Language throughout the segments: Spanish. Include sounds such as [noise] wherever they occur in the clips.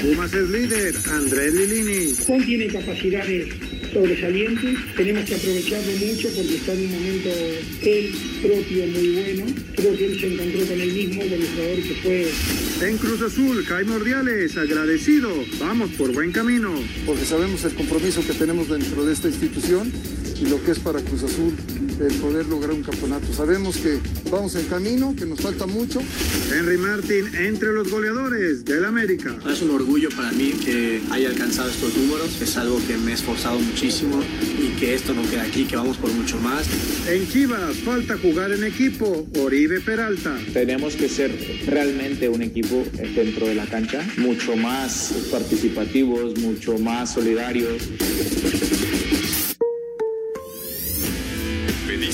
Pumas es líder, Andrés Lilini. Juan tiene capacidades sobresalientes, tenemos que aprovecharlo mucho porque está en un momento él propio muy bueno. Creo que él se encontró con él mismo, con el jugador que fue. En Cruz Azul, Jaime Ordiales, agradecido. Vamos por buen camino. Porque sabemos el compromiso que tenemos dentro de esta institución y lo que es para Cruz Azul el poder lograr un campeonato. Sabemos que vamos en camino, que nos falta mucho. Henry Martin entre los goleadores del América. Es un orgullo para mí que haya alcanzado estos números. Es algo que me he esforzado muchísimo y que esto no queda aquí, que vamos por mucho más. En Chivas falta jugar en equipo. Oribe Peralta. Tenemos que ser realmente un equipo dentro de la cancha, mucho más participativos, mucho más solidarios.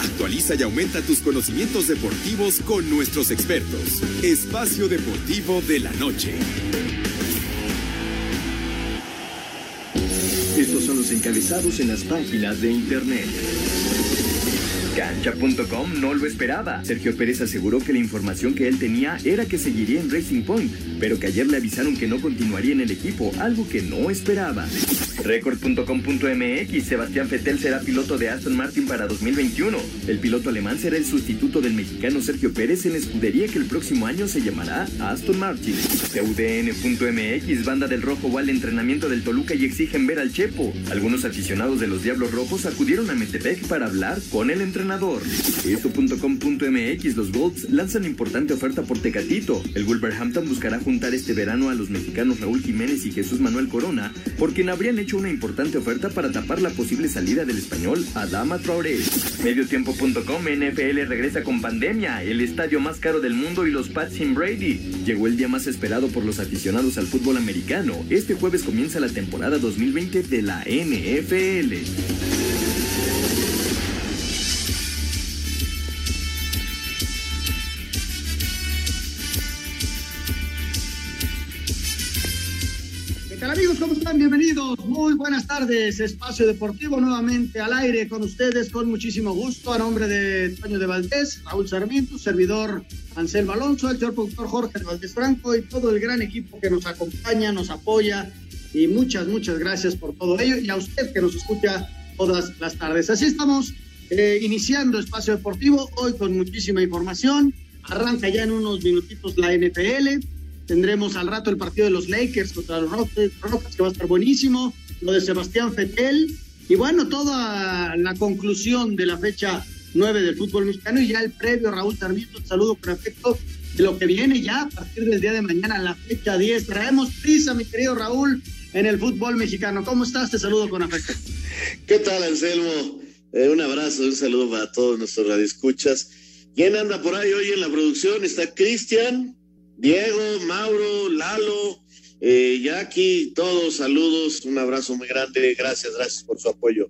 Actualiza y aumenta tus conocimientos deportivos con nuestros expertos. Espacio Deportivo de la Noche. Estos son los encabezados en las páginas de internet. Cancha.com no lo esperaba. Sergio Pérez aseguró que la información que él tenía era que seguiría en Racing Point, pero que ayer le avisaron que no continuaría en el equipo, algo que no esperaba. Record.com.mx Sebastián Fettel será piloto de Aston Martin para 2021. El piloto alemán será el sustituto del mexicano Sergio Pérez en la escudería que el próximo año se llamará Aston Martin. CUDN.mx Banda del Rojo va al entrenamiento del Toluca y exigen ver al Chepo. Algunos aficionados de los Diablos Rojos acudieron a Metepec para hablar con el entrenador. Esto.com.mx Los Golds lanzan importante oferta por Tecatito. El Wolverhampton buscará juntar este verano a los mexicanos Raúl Jiménez y Jesús Manuel Corona, por quien habrían hecho una importante oferta para tapar la posible salida del español Adama Traoré. Mediotiempo.com NFL regresa con pandemia, el estadio más caro del mundo y los Pats sin Brady. Llegó el día más esperado por los aficionados al fútbol americano. Este jueves comienza la temporada 2020 de la NFL. Amigos? ¿Cómo están? Bienvenidos. Muy buenas tardes. Espacio Deportivo nuevamente al aire con ustedes con muchísimo gusto. A nombre de Toño de Valdés, Raúl Sarmiento, servidor Anselmo Alonso, el señor productor Jorge de Valdés Franco y todo el gran equipo que nos acompaña, nos apoya. Y muchas, muchas gracias por todo ello. Y a usted que nos escucha todas las tardes. Así estamos eh, iniciando Espacio Deportivo hoy con muchísima información. Arranca ya en unos minutitos la NFL. Tendremos al rato el partido de los Lakers contra los Rockets, que va a estar buenísimo. Lo de Sebastián Fetel. Y bueno, toda la conclusión de la fecha 9 del fútbol mexicano y ya el previo, Raúl Sarmiento. Saludo con afecto de lo que viene ya a partir del día de mañana, la fecha 10. Traemos prisa, mi querido Raúl, en el fútbol mexicano. ¿Cómo estás? Te saludo con afecto. [laughs] ¿Qué tal, Anselmo? Eh, un abrazo, un saludo para todos nuestros radioescuchas. ¿Quién anda por ahí hoy en la producción? Está Cristian, Diego, Mauro, Lalo, eh, Jackie, todos saludos, un abrazo muy grande, gracias, gracias por su apoyo.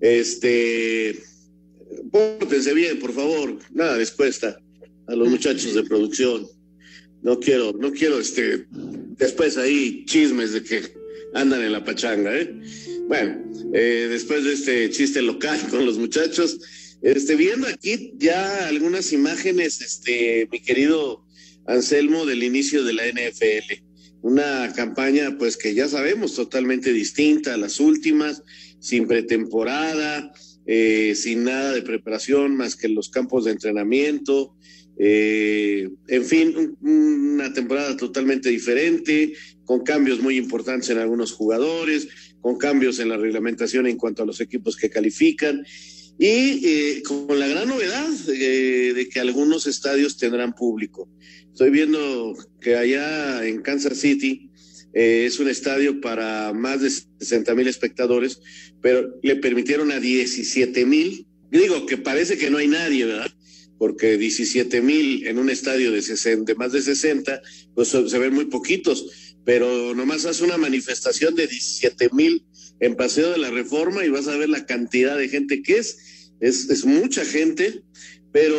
Este, pórtense bien, por favor, nada les cuesta a los muchachos de producción. No quiero, no quiero este, después ahí chismes de que andan en la pachanga, ¿eh? Bueno, eh, después de este chiste local con los muchachos, este, viendo aquí ya algunas imágenes, este, mi querido Anselmo, del inicio de la NFL. Una campaña, pues que ya sabemos, totalmente distinta a las últimas, sin pretemporada, eh, sin nada de preparación más que los campos de entrenamiento. Eh, en fin, un, una temporada totalmente diferente, con cambios muy importantes en algunos jugadores, con cambios en la reglamentación en cuanto a los equipos que califican y eh, con la gran novedad eh, de que algunos estadios tendrán público. Estoy viendo que allá en Kansas City eh, es un estadio para más de 60 mil espectadores, pero le permitieron a 17 mil. Digo que parece que no hay nadie, ¿verdad? Porque 17 mil en un estadio de, 60, de más de 60, pues se ven muy poquitos, pero nomás hace una manifestación de 17 mil en Paseo de la Reforma y vas a ver la cantidad de gente que. Es, es mucha gente, pero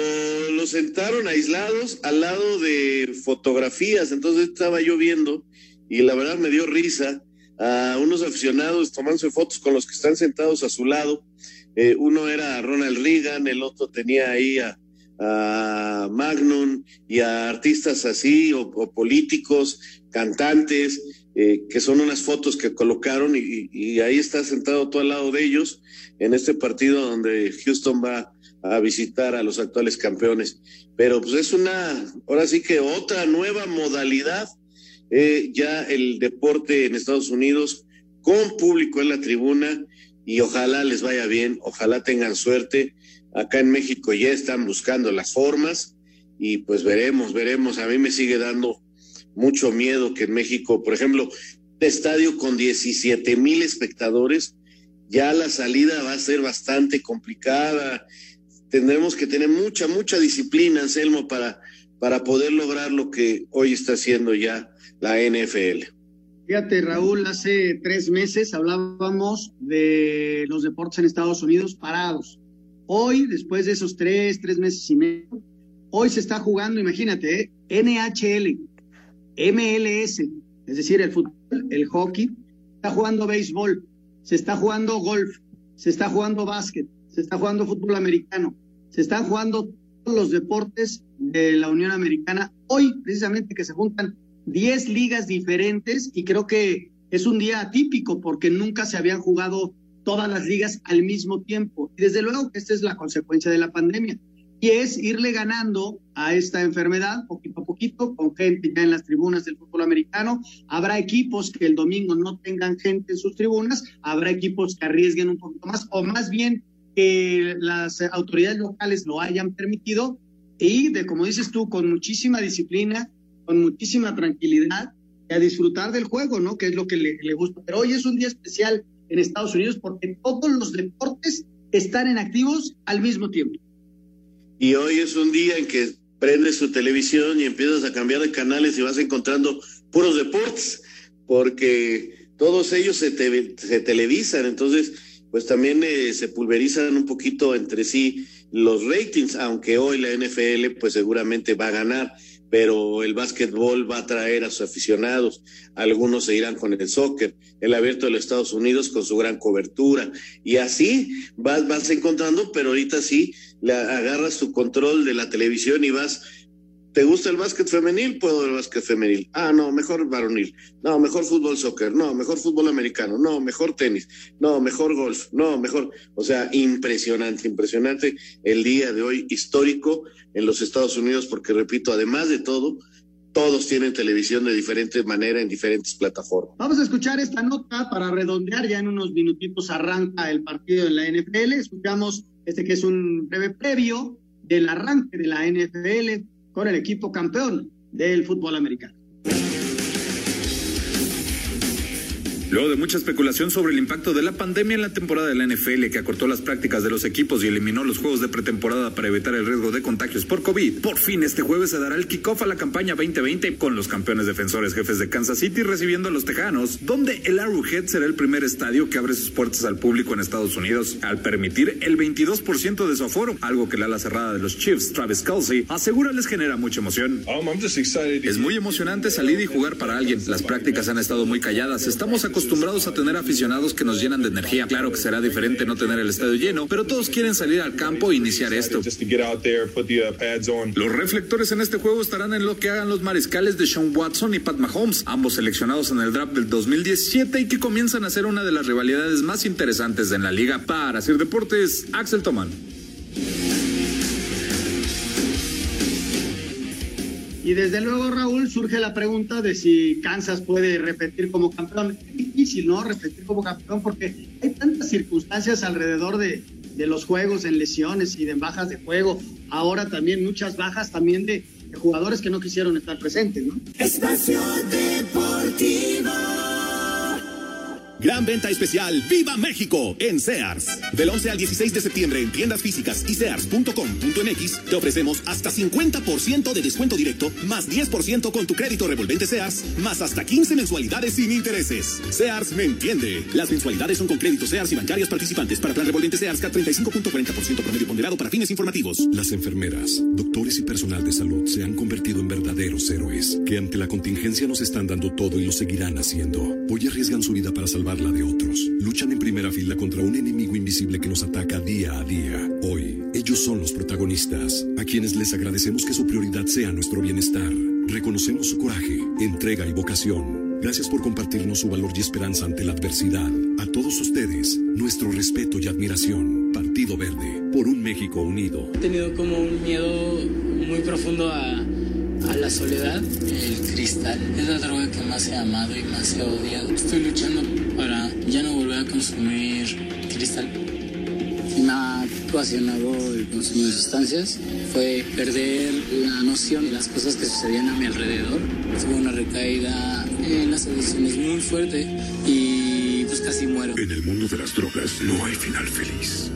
los sentaron aislados al lado de fotografías. Entonces estaba yo viendo y la verdad me dio risa a unos aficionados tomándose fotos con los que están sentados a su lado. Eh, uno era Ronald Reagan, el otro tenía ahí a, a Magnum y a artistas así, o, políticos, cantantes, eh, que son unas fotos que colocaron y, y, ahí está sentado todo al lado de ellos en este partido donde Houston va a visitar a los actuales campeones. Pero pues es una, ahora sí que otra nueva modalidad, eh, ya el deporte en Estados Unidos con público en la tribuna y ojalá les vaya bien, ojalá tengan suerte. Acá en México ya están buscando las formas y pues veremos, veremos. A mí me sigue dando mucho miedo que en México, por ejemplo, un estadio con 17 mil espectadores, ya la salida va a ser bastante complicada. Tendremos que tener mucha, mucha disciplina, Anselmo, para, para poder lograr lo que hoy está haciendo ya la NFL. Fíjate, Raúl, hace tres meses hablábamos de los deportes en Estados Unidos parados. Hoy, después de esos tres, tres meses y medio, hoy se está jugando, imagínate, ¿eh? NHL, MLS, es decir, el fútbol, el hockey, está jugando béisbol, se está jugando golf, se está jugando básquet, se está jugando fútbol americano, se están jugando los deportes de la Unión Americana. Hoy, precisamente, que se juntan 10 ligas diferentes y creo que es un día atípico porque nunca se habían jugado todas las ligas al mismo tiempo. Y desde luego que esta es la consecuencia de la pandemia. Y es irle ganando a esta enfermedad poquito a poquito, con gente ya en las tribunas del fútbol americano. Habrá equipos que el domingo no tengan gente en sus tribunas, habrá equipos que arriesguen un poquito más, o más bien que las autoridades locales lo hayan permitido y de, como dices tú, con muchísima disciplina, con muchísima tranquilidad a disfrutar del juego, ¿no? Que es lo que le, le gusta. Pero hoy es un día especial en Estados Unidos porque todos los deportes están en activos al mismo tiempo. Y hoy es un día en que prendes tu televisión y empiezas a cambiar de canales y vas encontrando puros deportes, porque todos ellos se, se televisan, entonces pues también eh, se pulverizan un poquito entre sí los ratings, aunque hoy la NFL pues seguramente va a ganar pero el básquetbol va a traer a sus aficionados, algunos se irán con el soccer, el abierto de los Estados Unidos con su gran cobertura, y así vas, vas encontrando, pero ahorita sí, le agarras tu control de la televisión y vas ¿Te gusta el básquet femenil? Puedo el básquet femenil. Ah, no, mejor varonil. No, mejor fútbol soccer. No, mejor fútbol americano. No, mejor tenis. No, mejor golf. No, mejor. O sea, impresionante, impresionante el día de hoy histórico en los Estados Unidos, porque repito, además de todo, todos tienen televisión de diferente manera en diferentes plataformas. Vamos a escuchar esta nota para redondear. Ya en unos minutitos arranca el partido en la NFL. Escuchamos este que es un breve previo del arranque de la NFL con el equipo campeón del fútbol americano. Luego de mucha especulación sobre el impacto de la pandemia en la temporada de la NFL que acortó las prácticas de los equipos y eliminó los juegos de pretemporada para evitar el riesgo de contagios por COVID, por fin este jueves se dará el kickoff a la campaña 2020 con los campeones defensores jefes de Kansas City recibiendo a los Tejanos, donde el Arrowhead será el primer estadio que abre sus puertas al público en Estados Unidos al permitir el 22% de su aforo, algo que la ala cerrada de los Chiefs, Travis Kelsey, asegura les genera mucha emoción. Um, es muy emocionante salir y jugar para alguien. Las prácticas han estado muy calladas. Estamos acostumbrados acostumbrados a tener aficionados que nos llenan de energía. Claro que será diferente no tener el estadio lleno, pero todos quieren salir al campo e iniciar esto. Los reflectores en este juego estarán en lo que hagan los mariscales de Sean Watson y Pat Mahomes, ambos seleccionados en el draft del 2017 y que comienzan a ser una de las rivalidades más interesantes en la liga. Para hacer deportes, Axel Toman. Y desde luego, Raúl, surge la pregunta de si Kansas puede repetir como campeón. Es difícil, ¿no? Repetir como campeón porque hay tantas circunstancias alrededor de, de los juegos en lesiones y de bajas de juego. Ahora también muchas bajas también de, de jugadores que no quisieron estar presentes, ¿no? Espacio Deportivo. Gran venta especial Viva México en Sears. Del 11 al 16 de septiembre en tiendas físicas y sears.com.mx te ofrecemos hasta 50% de descuento directo más 10% con tu crédito revolvente Sears más hasta 15 mensualidades sin intereses. Sears me entiende. Las mensualidades son con créditos Sears y bancarias participantes para plan revolvente Sears K 35.40% promedio ponderado para fines informativos. Las enfermeras, doctores y personal de salud se han convertido en verdaderos héroes que ante la contingencia nos están dando todo y lo seguirán haciendo. Hoy arriesgan su vida para salvar la de otros. Luchan en primera fila contra un enemigo invisible que nos ataca día a día. Hoy, ellos son los protagonistas, a quienes les agradecemos que su prioridad sea nuestro bienestar. Reconocemos su coraje, entrega y vocación. Gracias por compartirnos su valor y esperanza ante la adversidad. A todos ustedes, nuestro respeto y admiración. Partido Verde, por un México unido. He tenido como un miedo muy profundo a a la soledad, el cristal es la droga que más he amado y más he odiado. Estoy luchando para ya no volver a consumir cristal. Me ha ocasionado el consumo de sustancias fue perder la noción de las cosas que sucedían a mi alrededor. Tuve una recaída en las adicciones muy fuerte y pues casi muero. En el mundo de las drogas no hay final feliz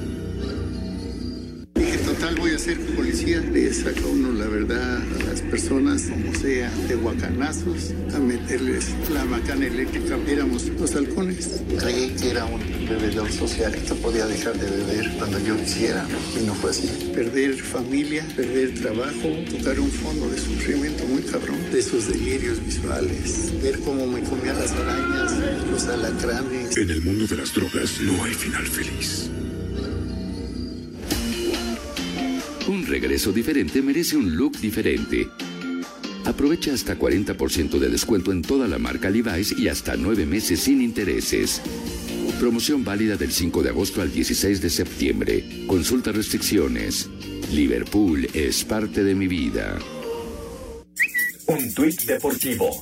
a ser policía. Le saca uno la verdad a las personas, como sea, de guacanazos, a meterles la macana eléctrica. Éramos los halcones. Creí que era un bebedor social, que podía dejar de beber cuando yo quisiera, y no fue así. Perder familia, perder trabajo, tocar un fondo de sufrimiento muy cabrón, de esos delirios visuales, ver cómo me comían las arañas, los alacranes. En el mundo de las drogas no hay final feliz. Regreso diferente merece un look diferente. Aprovecha hasta 40% de descuento en toda la marca Levi's y hasta 9 meses sin intereses. Promoción válida del 5 de agosto al 16 de septiembre. Consulta restricciones. Liverpool es parte de mi vida. Un tuit deportivo.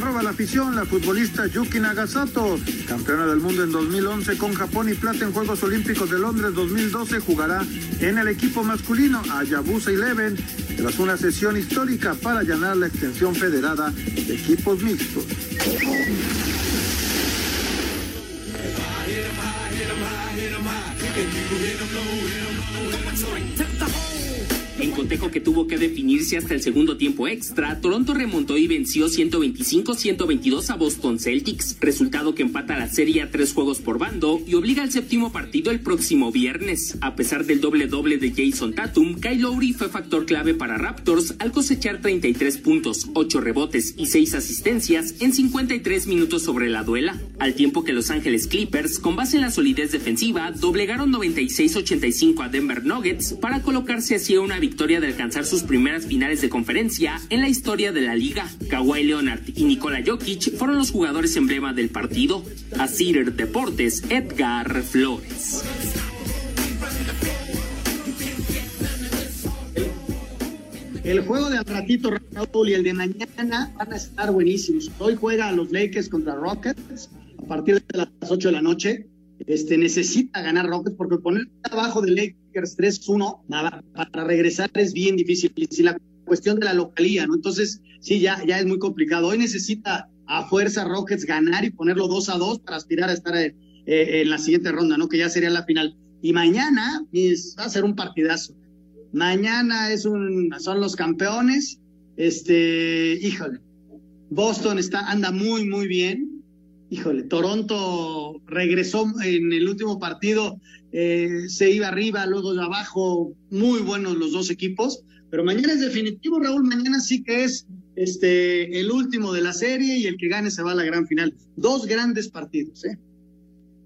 Arroba la afición, la futbolista Yuki Nagasato, campeona del mundo en 2011 con Japón y plata en Juegos Olímpicos de Londres 2012, jugará en el equipo masculino Ayabusa Eleven tras una sesión histórica para allanar la extensión federada de equipos mixtos. En cotejo que tuvo que definirse hasta el segundo tiempo extra, Toronto remontó y venció 125-122 a Boston Celtics, resultado que empata la serie a tres juegos por bando y obliga al séptimo partido el próximo viernes. A pesar del doble doble de Jason Tatum, Kyle Lowry fue factor clave para Raptors al cosechar 33 puntos, 8 rebotes y 6 asistencias en 53 minutos sobre la duela, al tiempo que Los Ángeles Clippers, con base en la solidez defensiva, doblegaron 96-85 a Denver Nuggets para colocarse así a una victoria victoria de alcanzar sus primeras finales de conferencia en la historia de la liga. Kawhi Leonard y Nikola Jokic fueron los jugadores emblema del partido. A Cider Deportes, Edgar Flores. El juego de al ratito, Raúl, y el de mañana van a estar buenísimos. Hoy juega los Lakers contra Rockets a partir de las 8 de la noche este, necesita ganar Rockets porque poner abajo de Lakers 3-1 para regresar es bien difícil. Y si la cuestión de la localía, ¿no? Entonces, sí, ya, ya es muy complicado. Hoy necesita a fuerza Rockets ganar y ponerlo 2 a 2 para aspirar a estar eh, eh, en la siguiente ronda, ¿no? Que ya sería la final. Y mañana va a ser un partidazo. Mañana es un, son los campeones. Este, híjole, Boston está, anda muy, muy bien híjole, Toronto regresó en el último partido, eh, se iba arriba, luego de abajo, muy buenos los dos equipos, pero mañana es definitivo, Raúl, mañana sí que es este el último de la serie y el que gane se va a la gran final. Dos grandes partidos, ¿eh?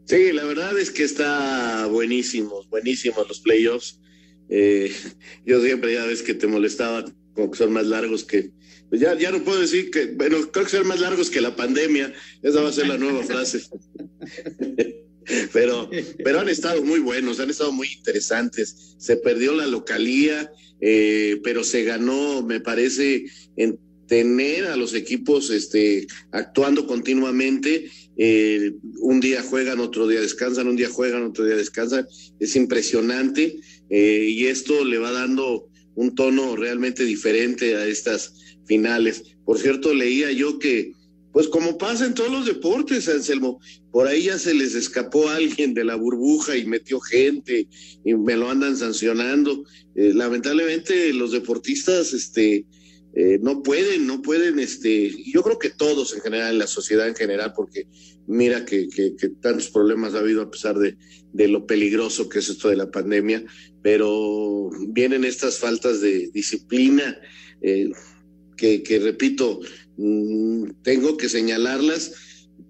Sí, la verdad es que está buenísimos, buenísimos los playoffs. Eh, [laughs] yo siempre ya ves que te molestaba como que son más largos que, pues ya, ya no puedo decir que, bueno, creo que son más largos que la pandemia, esa va a ser la nueva [laughs] frase. [laughs] [laughs] pero, pero han estado muy buenos, han estado muy interesantes. Se perdió la localía, eh, pero se ganó, me parece, en tener a los equipos este, actuando continuamente. Eh, un día juegan, otro día descansan, un día juegan, otro día descansan. Es impresionante eh, y esto le va dando un tono realmente diferente a estas finales. Por cierto, leía yo que, pues como pasa en todos los deportes, Anselmo, por ahí ya se les escapó alguien de la burbuja y metió gente y me lo andan sancionando. Eh, lamentablemente los deportistas, este, eh, no pueden, no pueden, este, yo creo que todos en general, en la sociedad en general, porque mira que, tantos problemas ha habido a pesar de, de, lo peligroso que es esto de la pandemia, pero vienen estas faltas de disciplina, eh, que, que, repito, mm, tengo que señalarlas,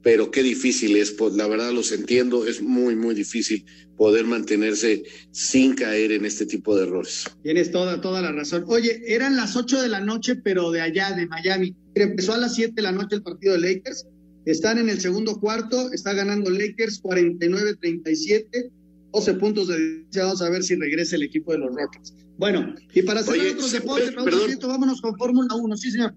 pero qué difícil es, pues la verdad los entiendo, es muy, muy difícil poder mantenerse sin caer en este tipo de errores. Tienes toda, toda la razón. Oye, eran las 8 de la noche, pero de allá, de Miami. Empezó a las 7 de la noche el partido de Lakers. Están en el segundo cuarto, está ganando Lakers 49-37, 12 puntos de diferencia. Vamos a ver si regresa el equipo de los Rockets. Bueno, y para hacer otros deportes, vámonos con Fórmula 1, sí, señor.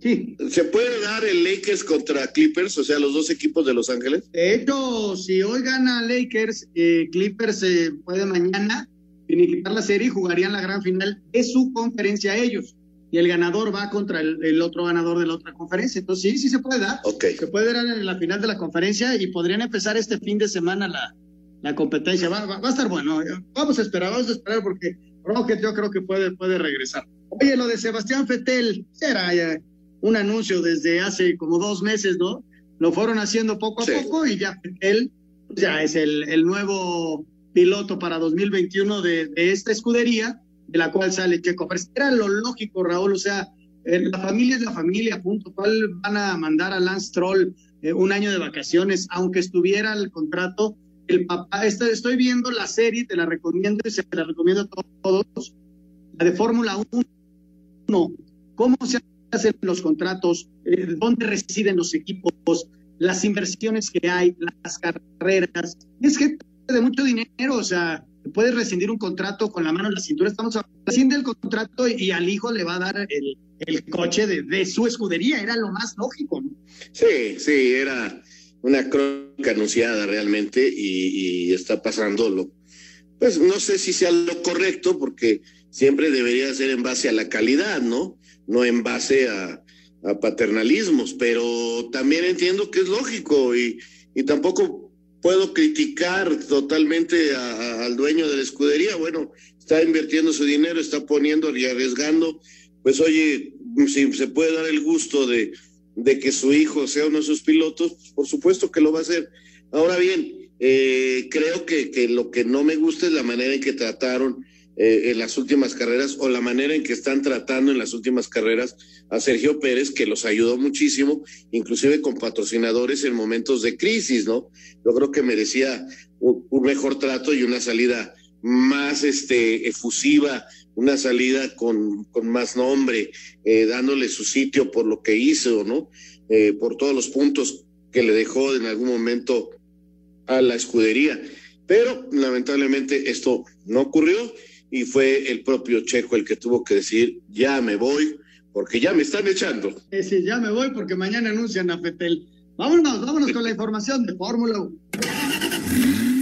Sí. ¿Se puede dar el Lakers contra Clippers, o sea, los dos equipos de Los Ángeles? De hecho, si hoy gana Lakers, eh, Clippers se puede mañana finiquitar la serie y jugarían la gran final de su conferencia ellos. Y el ganador va contra el, otro ganador de la otra conferencia. Entonces, sí, sí se puede dar. Se puede dar en la final de la conferencia y podrían empezar este fin de semana la, la competencia. Va, va, a estar bueno. Vamos a esperar, vamos a esperar porque Rocket yo creo que puede, puede regresar. Oye, lo de Sebastián Fetel, será ya un anuncio desde hace como dos meses, ¿no? Lo fueron haciendo poco a poco y ya él ya es el, el nuevo piloto para 2021 de, de, esta escudería, de la cual sale Checo Pérez. Era lo lógico, Raúl, o sea, eh, la familia es la familia, punto. ¿Cuál van a mandar a Lance Troll eh, un año de vacaciones, aunque estuviera el contrato? El papá, este, estoy viendo la serie, te la recomiendo y se la recomiendo a todos, la de Fórmula 1. ¿Cómo se hacen los contratos, eh, dónde residen los equipos, las inversiones que hay, las carreras. Es gente de mucho dinero, o sea, puedes rescindir un contrato con la mano en la cintura. Estamos rescinde el contrato y, al hijo le va a dar el, el coche de, de, su escudería. Era lo más lógico, ¿no? Sí, sí, era una crónica anunciada realmente y, y está pasando lo. Pues no sé si sea lo correcto, porque siempre debería ser en base a la calidad, ¿no? No en base a, paternalismos, pero también entiendo que es lógico y, y tampoco puedo criticar totalmente al dueño de la escudería. Bueno, está invirtiendo su dinero, está poniendo y arriesgando. Pues oye, si se puede dar el gusto de, de que su hijo sea uno de sus pilotos, pues, por supuesto que lo va a hacer. Ahora bien, eh, creo que, que lo que no me gusta es la manera en que trataron eh, en las últimas carreras o la manera en que están tratando en las últimas carreras a Sergio Pérez, que los ayudó muchísimo, inclusive con patrocinadores en momentos de crisis, ¿no? Yo creo que merecía un, mejor trato y una salida más este, efusiva, una salida con, con más nombre, eh, dándole su sitio por lo que hizo, ¿no? Eh, por todos los puntos que le dejó en algún momento a la escudería. Pero lamentablemente esto no ocurrió y fue el propio Checo el que tuvo que decir, ya me voy, porque ya me están echando. Sí, ya me voy porque mañana anuncian a Fetel. Vámonos, vámonos con la información de Fórmula 1.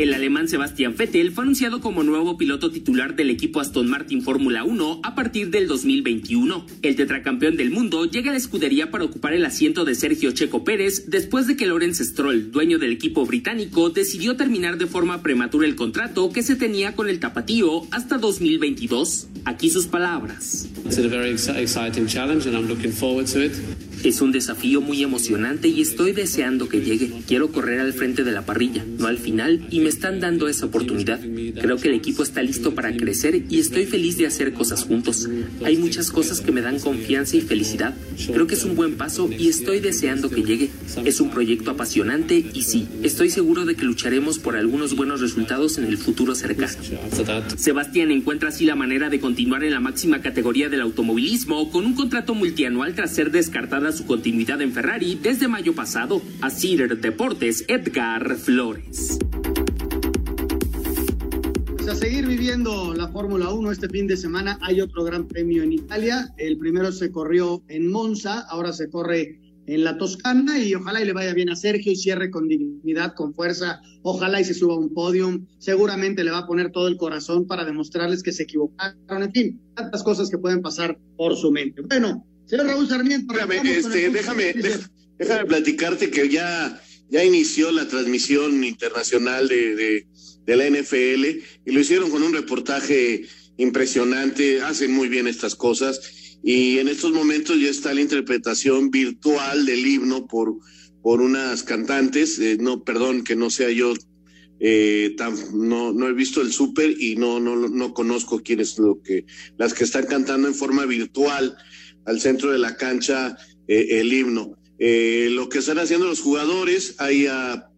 El alemán Sebastián Vettel fue anunciado como nuevo piloto titular del equipo Aston Martin Fórmula 1 a partir del 2021. El tetracampeón del mundo llega a la escudería para ocupar el asiento de Sergio Checo Pérez después de que Lawrence Stroll, dueño del equipo británico, decidió terminar de forma prematura el contrato que se tenía con el tapatío hasta 2022. Aquí sus palabras. Es un desafío muy emocionante y estoy deseando que llegue. Quiero correr al frente de la parrilla, no al final, y me están dando esa oportunidad. Creo que el equipo está listo para crecer y estoy feliz de hacer cosas juntos. Hay muchas cosas que me dan confianza y felicidad. Creo que es un buen paso y estoy deseando que llegue. Es un proyecto apasionante y sí, estoy seguro de que lucharemos por algunos buenos resultados en el futuro cercano. Sebastián encuentra así la manera de continuar en la máxima categoría del automovilismo con un contrato multianual tras ser descartada su continuidad en Ferrari desde mayo pasado. A Cider Deportes, Edgar Flores. Pues a seguir viviendo la Fórmula 1 este fin de semana hay otro gran premio en Italia. El primero se corrió en Monza, ahora se corre en la Toscana y ojalá y le vaya bien a Sergio y cierre con dignidad, con fuerza, ojalá y se suba a un podium, seguramente le va a poner todo el corazón para demostrarles que se equivocaron, en fin, tantas cosas que pueden pasar por su mente. Bueno, Señor Raúl Sarmiento, este, déjame, déjame platicarte que ya, ya inició la transmisión internacional de, de, de la NFL y lo hicieron con un reportaje impresionante, hacen muy bien estas cosas y en estos momentos ya está la interpretación virtual del himno por, por unas cantantes, eh, no, perdón que no sea yo, eh, tan, no, no he visto el súper y no, no, no conozco quiénes lo que, las que están cantando en forma virtual al centro de la cancha eh, el himno. lo que están haciendo los jugadores, ahí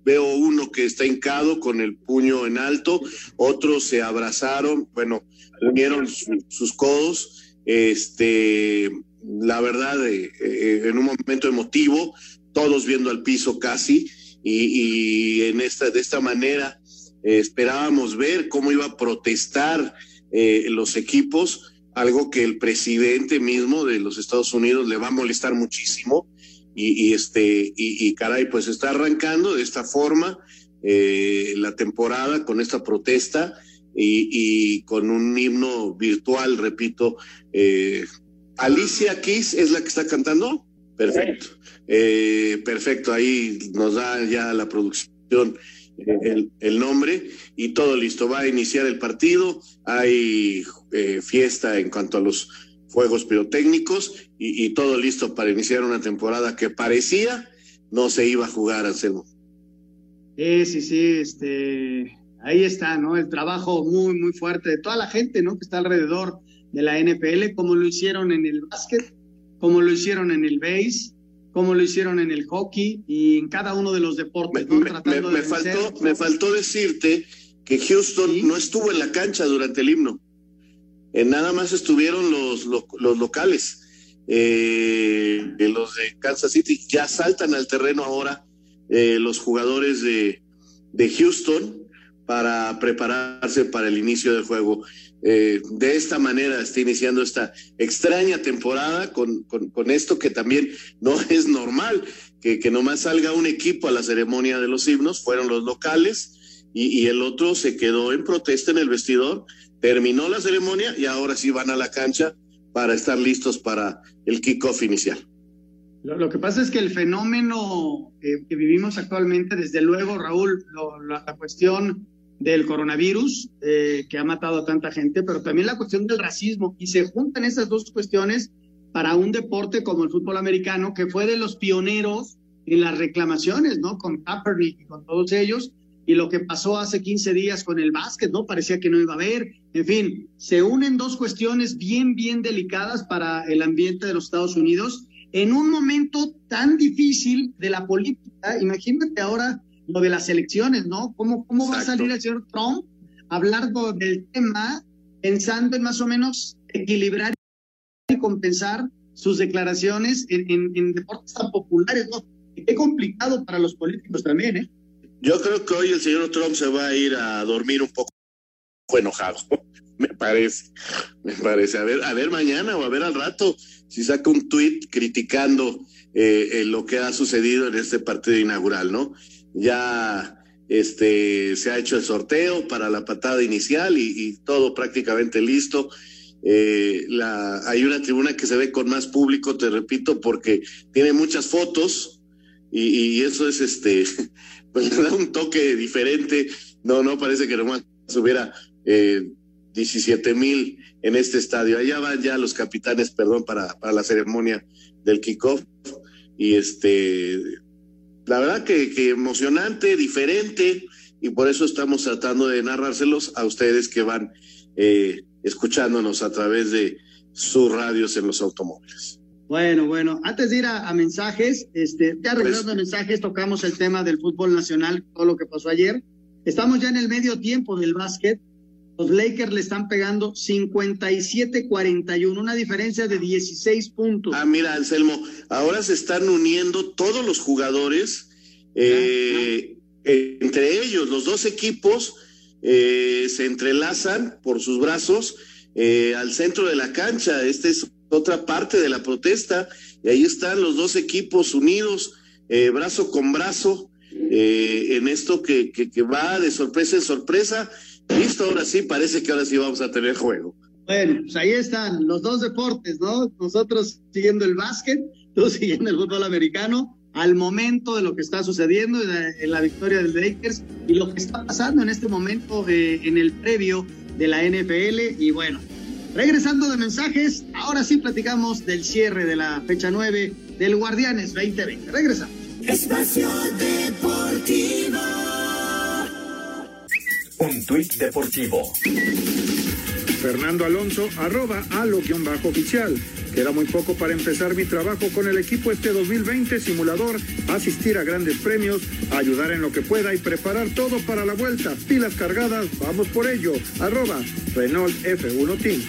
veo uno que está hincado con el puño en alto, otros se abrazaron, bueno, unieron sus codos este, la verdad, eh, eh, en un momento emotivo, todos viendo al piso casi, y, en esta, de esta manera eh, esperábamos ver cómo iba a protestar los equipos, algo que el presidente mismo de los Estados Unidos le va a molestar muchísimo, y, este, y, y, caray, pues está arrancando de esta forma la temporada con esta protesta y, con un himno virtual, repito. Eh, Alicia Keys es la que está cantando. Perfecto. Eh, perfecto, ahí nos da ya la producción eh, el, nombre y todo listo. Va a iniciar el partido. Hay fiesta en cuanto a los fuegos pirotécnicos y, todo listo para iniciar una temporada que parecía no se iba a jugar, Anselmo. Sí, sí, sí, este, ahí está, ¿no? El trabajo muy, muy fuerte de toda la gente, ¿no? Que está alrededor de la NFL, como lo hicieron en el básquet, como lo hicieron en el base, como lo hicieron en el hockey y en cada uno de los deportes, ¿no? Tratando me, faltó, me faltó decirte que Houston no estuvo en la cancha durante el himno. Eh, nada más estuvieron los, los, locales. Eh, los de Kansas City ya saltan al terreno ahora eh, los jugadores de, de Houston para prepararse para el inicio del juego. Eh, de esta manera está iniciando esta extraña temporada con, con, esto que también no [laughs] es normal, que, que nomás salga un equipo a la ceremonia de los himnos, fueron los locales y, el otro se quedó en protesta en el vestidor, terminó la ceremonia y ahora sí van a la cancha para estar listos para el kickoff inicial. Lo, que pasa es que el fenómeno que, vivimos actualmente, desde luego, Raúl, la, cuestión del coronavirus eh, que ha matado a tanta gente, pero también la cuestión del racismo. Y se juntan esas dos cuestiones para un deporte como el fútbol americano, que fue de los pioneros en las reclamaciones, ¿no? Con Kaepernick y con todos ellos, y lo que pasó hace 15 días con el básquet, ¿no? Parecía que no iba a haber. En fin, se unen dos cuestiones bien, bien delicadas para el ambiente de los Estados Unidos en un momento tan difícil de la política. Imagínate ahora lo de las elecciones, ¿no? ¿Cómo, cómo va a salir el señor Trump a hablar del tema pensando en más o menos equilibrar y compensar sus declaraciones en, deportes tan populares, ¿no? Qué complicado para los políticos también, ¿eh? Yo creo que hoy el señor Trump se va a ir a dormir un poco enojado, me parece, me parece. A ver, a ver mañana o a ver al rato si saca un tuit criticando eh, eh, lo que ha sucedido en este partido inaugural, ¿no? Ya este, se ha hecho el sorteo para la patada inicial y, todo prácticamente listo. Eh, la, hay una tribuna que se ve con más público, te repito, porque tiene muchas fotos y, eso es este, [laughs] pues da un toque diferente. No, no parece que nomás hubiera eh, 17 mil en este estadio. Allá van ya los capitanes, perdón, para, para la ceremonia del kickoff. Y este, la verdad que, emocionante, diferente, y por eso estamos tratando de narrárselos a ustedes que van eh, escuchándonos a través de sus radios en los automóviles. Bueno, bueno, antes de ir a, mensajes, este, ya pues regresando a mensajes, tocamos el tema del fútbol nacional, todo lo que pasó ayer. Estamos ya en el medio tiempo del básquet. Los Lakers le están pegando 57-41, una diferencia de 16 puntos. Ah, mira, Anselmo, ahora se están uniendo todos los jugadores, eh, eh, entre ellos los dos equipos eh, se entrelazan por sus brazos al centro de la cancha. Esta es otra parte de la protesta. Y ahí están los dos equipos unidos, brazo con brazo, en esto que, que, que va de sorpresa en sorpresa Listo, ahora sí, parece que ahora sí vamos a tener juego. Bueno, pues ahí están los dos deportes, ¿no? Nosotros siguiendo el básquet, [laughs] tú siguiendo el fútbol americano, al momento de lo que está sucediendo en la, victoria del Lakers y lo que está pasando en este momento eh, en el previo de la NFL. Y bueno, regresando de mensajes, ahora sí platicamos del cierre de la fecha 9 del Guardianes 2020. Regresamos. Espacio Deportivo. Un tuit deportivo. Fernando Alonso, arroba a lo bajo oficial. Queda muy poco para empezar mi trabajo con el equipo este 2020 simulador, asistir a grandes premios, ayudar en lo que pueda y preparar todo para la vuelta. Pilas cargadas, vamos por ello. Arroba Renault F1 Team.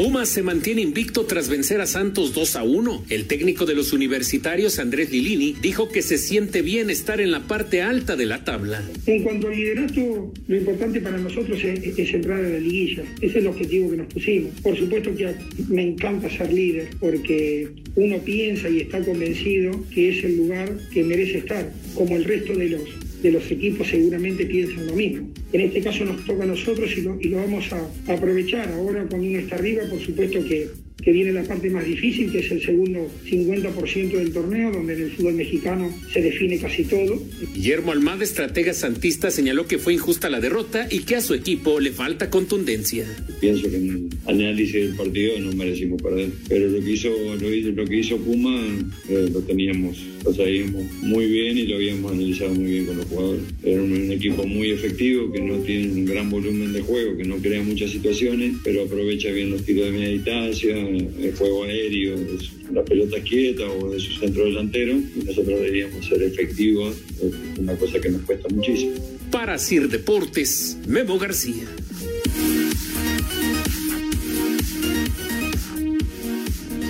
Pumas se mantiene invicto tras vencer a Santos 2 a 1. El técnico de los universitarios, Andrés Lilini, dijo que se siente bien estar en la parte alta de la tabla. En cuanto al liderato, lo importante para nosotros es, entrar a la liguilla. Ese es el objetivo que nos pusimos. Por supuesto que me encanta ser líder porque uno piensa y está convencido que es el lugar que merece estar, como el resto de los de los equipos seguramente piensan lo mismo. En este caso nos toca a nosotros y lo, y lo vamos a, aprovechar. Ahora cuando uno está arriba, por supuesto que que viene la parte más difícil, que es el segundo 50% del torneo, donde en el fútbol mexicano se define casi todo. Guillermo Almada, estratega santista, señaló que fue injusta la derrota y que a su equipo le falta contundencia. Pienso que en el análisis del partido no merecimos perder, pero lo que hizo, lo, que hizo Puma eh, lo teníamos, lo sabíamos muy bien y lo habíamos analizado muy bien con los jugadores. Era un, equipo muy efectivo, que no tiene un gran volumen de juego, que no crea muchas situaciones, pero aprovecha bien los tiros de media distancia, el juego aéreo, de la pelota quieta o de su centro delantero, y nosotros deberíamos ser efectivos, es una cosa que nos cuesta muchísimo. Para Sir Deportes, Memo García.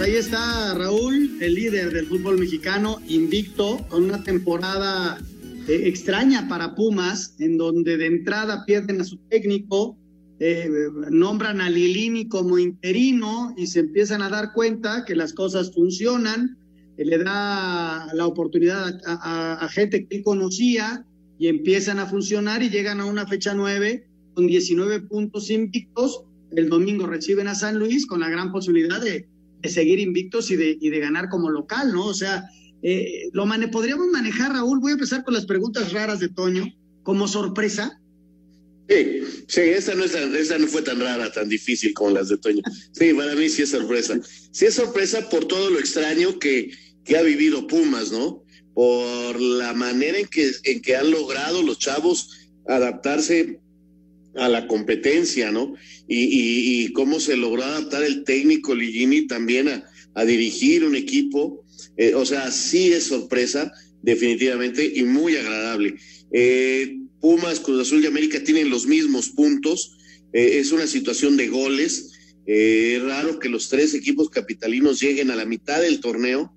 Ahí está Raúl, el líder del fútbol mexicano, invicto, con una temporada eh, extraña para Pumas, en donde de entrada pierden a su técnico, eh, nombran a Lilini como interino y se empiezan a dar cuenta que las cosas funcionan, eh, le da la oportunidad a, gente que él conocía y empiezan a funcionar y llegan a una fecha nueve con 19 puntos invictos. El domingo reciben a San Luis con la gran posibilidad de, seguir invictos y de, y de, ganar como local, ¿no? O sea, eh, lo podríamos manejar, Raúl. Voy a empezar con las preguntas raras de Toño. Como sorpresa, Sí, sí, esa no, esa no fue tan rara, tan difícil como las de Toño. Sí, para mí sí es sorpresa. Sí es sorpresa por todo lo extraño que, que ha vivido Pumas, ¿no? Por la manera en que, en que han logrado los chavos adaptarse a la competencia, ¿no? Y, y, cómo se logró adaptar el técnico Ligini también a, a dirigir un equipo. Eh, o sea, sí es sorpresa, definitivamente, y muy agradable. Eh, Pumas, Cruz Azul y América tienen los mismos puntos. Eh, es una situación de goles. Eh, es raro que los tres equipos capitalinos lleguen a la mitad del torneo.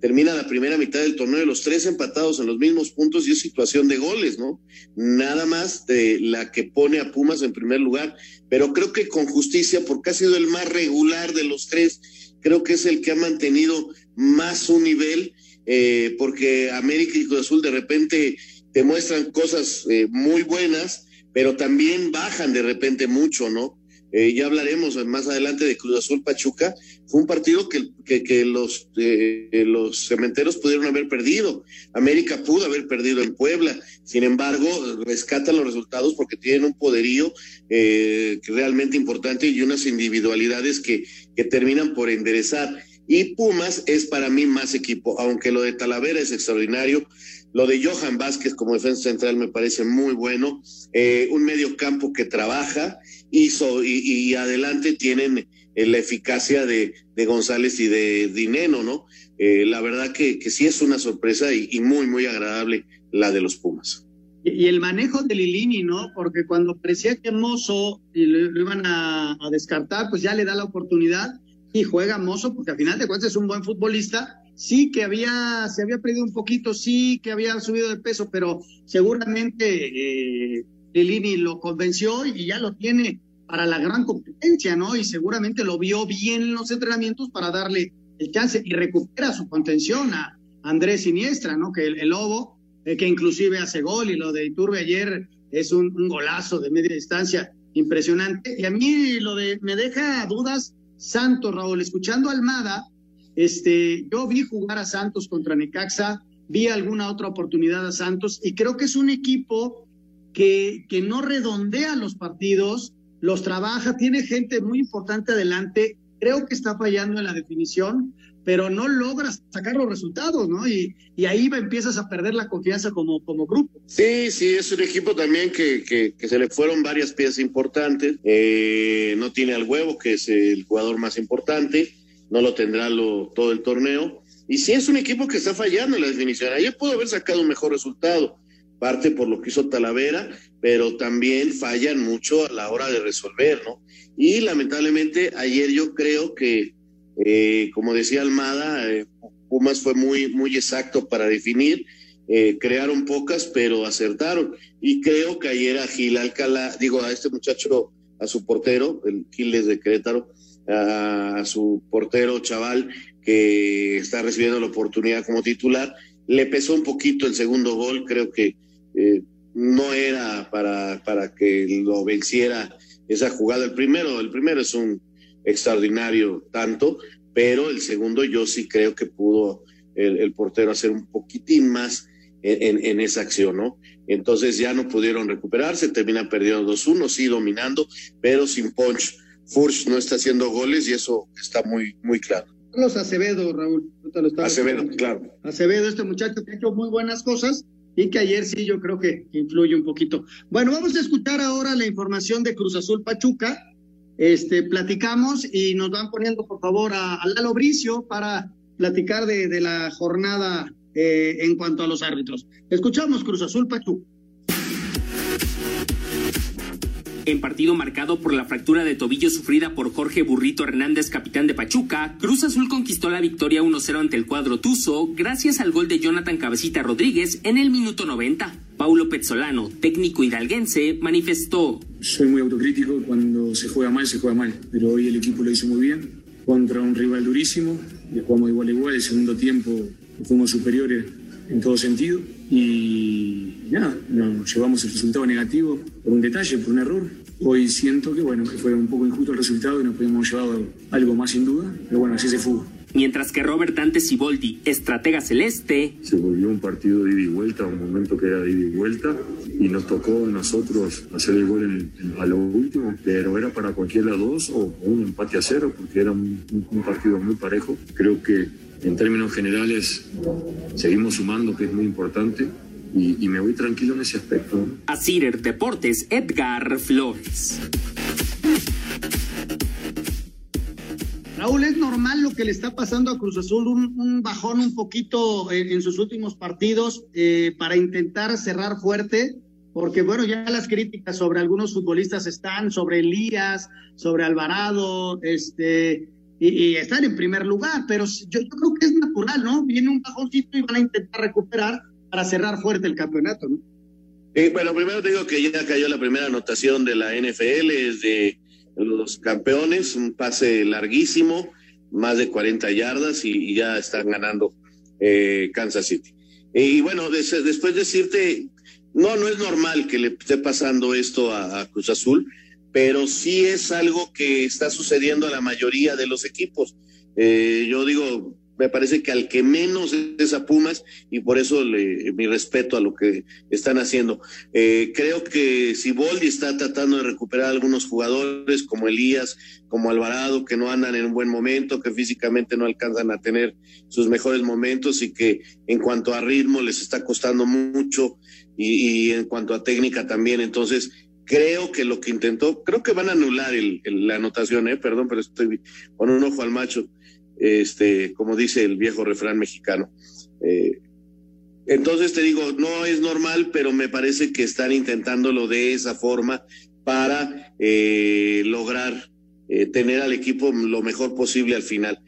Termina la primera mitad del torneo de los tres empatados en los mismos puntos y es situación de goles, ¿no? Nada más de la que pone a Pumas en primer lugar, pero creo que con justicia, porque ha sido el más regular de los tres, creo que es el que ha mantenido más su nivel, eh, porque América y Cruz Azul de repente demuestran cosas eh, muy buenas, pero también bajan de repente mucho, ¿no? Eh, ya hablaremos más adelante de Cruz Azul Pachuca. Fue un partido que, que, los, eh, los cementeros pudieron haber perdido. América pudo haber perdido en Puebla. Sin embargo, rescatan los resultados porque tienen un poderío realmente importante y unas individualidades que, que terminan por enderezar. Y Pumas es para mí más equipo, aunque lo de Talavera es extraordinario. Lo de Johan Vázquez como defensa central me parece muy bueno. Eh, un medio campo que trabaja hizo, y, adelante tienen eh, la eficacia de, González y de Dineno, ¿no? Eh, la verdad que, sí es una sorpresa y, muy, muy agradable la de los Pumas. Y, el manejo de Lilini, ¿no? Porque cuando parecía que Mozo lo, iban a, a, descartar, pues ya le da la oportunidad y juega Mozo, porque al final de cuentas es un buen futbolista sí que había, se había perdido un poquito, sí que había subido de peso, pero seguramente eh, Lilini lo convenció y ya lo tiene para la gran competencia, ¿no? Y seguramente lo vio bien en los entrenamientos para darle el chance y recupera su contención a Andrés Siniestra, ¿no? Que el, Lobo eh, que inclusive hace gol y lo de Iturbe ayer es un, golazo de media distancia impresionante. Y a mí lo de me deja dudas Santos, Raúl, escuchando Almada, este, yo vi jugar a Santos contra Necaxa, vi alguna otra oportunidad a Santos y creo que es un equipo que, que no redondea los partidos, los trabaja, tiene gente muy importante adelante, creo que está fallando en la definición, pero no logra sacar los resultados, ¿no? Y, y ahí empiezas a perder la confianza como, como grupo. Sí, sí, es un equipo también que, que, que se le fueron varias piezas importantes. Eh, no tiene al huevo, que es el jugador más importante, no lo tendrá lo, todo el torneo. Y sí es un equipo que está fallando en la definición. Ayer pudo haber sacado un mejor resultado, parte por lo que hizo Talavera, pero también fallan mucho a la hora de resolver, ¿no? Y lamentablemente ayer yo creo que eh, como decía Almada, eh, Pumas fue muy, muy exacto para definir. Eh, crearon pocas, pero acertaron. Y creo que ayer a Gil Alcalá, digo, a este muchacho, a su portero, el Giles de Querétaro, a, su portero chaval que está recibiendo la oportunidad como titular, le pesó un poquito el segundo gol. Creo que eh, no era para, para que lo venciera esa jugada. El primero, el primero es un extraordinario tanto, pero el segundo yo sí creo que pudo el, el portero hacer un poquitín más en, en, en, esa acción, ¿no? Entonces ya no pudieron recuperarse, terminan perdiendo 2-1, sí dominando, pero sin punch. Furch no está haciendo goles y eso está muy, muy claro. Carlos Acevedo, Raúl. Lo Acevedo, claro. Acevedo, este muchacho que ha hecho muy buenas cosas y que ayer sí yo creo que influye un poquito. Bueno, vamos a escuchar ahora la información de Cruz Azul Pachuca este, platicamos y nos van poniendo, por favor, a, a Lalo Bricio para platicar de, de la jornada eh, en cuanto a los árbitros. Escuchamos Cruz Azul Pachuca. En partido marcado por la fractura de tobillo sufrida por Jorge Burrito Hernández, capitán de Pachuca, Cruz Azul conquistó la victoria 1-0 ante el cuadro Tuzo gracias al gol de Jonathan Cabecita Rodríguez en el minuto 90. Paulo Pezzolano, técnico hidalguense, manifestó. Soy muy autocrítico, cuando se juega mal, se juega mal, pero hoy el equipo lo hizo muy bien, contra un rival durísimo, le jugamos igual a igual, el segundo tiempo fuimos superiores en todo sentido y nada, nos llevamos el resultado negativo por un detalle, por un error. Hoy siento que bueno, que fue un poco injusto el resultado y nos podíamos llevar algo más sin duda, pero bueno, así se fue. Mientras que Robert Dante Siboldi, estratega celeste, se volvió un partido de ida y vuelta, un momento que era de ida y vuelta, y nos tocó a nosotros hacer el gol en, en, a lo último, pero era para cualquiera dos o un empate a cero, porque era un, un partido muy parejo. Creo que en términos generales seguimos sumando, que es muy importante, y, y me voy tranquilo en ese aspecto. A Cider Deportes, Edgar Flores. Raúl, ¿es normal lo que le está pasando a Cruz Azul? Un, un bajón un poquito en, en sus últimos partidos eh, para intentar cerrar fuerte, porque bueno, ya las críticas sobre algunos futbolistas están, sobre Elías, sobre Alvarado, este, y, y están en primer lugar, pero yo, yo, creo que es natural, ¿no? Viene un bajoncito y van a intentar recuperar para cerrar fuerte el campeonato, ¿no? Eh, bueno, primero te digo que ya cayó la primera anotación de la NFL, es de los campeones, un pase larguísimo, más de 40 yardas y, ya están ganando eh, Kansas City. Y bueno, des, después decirte, no, no es normal que le esté pasando esto a, Cruz Azul, pero sí es algo que está sucediendo a la mayoría de los equipos. Eh, yo digo, me parece que al que menos es a Pumas y por eso le, mi respeto a lo que están haciendo. Eh, creo que Siboldi está tratando de recuperar a algunos jugadores como Elías, como Alvarado, que no andan en un buen momento, que físicamente no alcanzan a tener sus mejores momentos y que en cuanto a ritmo les está costando mucho y, y en cuanto a técnica también. Entonces, creo que lo que intentó, creo que van a anular el, la anotación, eh, perdón, pero estoy con un ojo al macho este, como dice el viejo refrán mexicano. Eh, entonces te digo, no es normal, pero me parece que están intentándolo de esa forma para eh, lograr eh, tener al equipo lo mejor posible al final.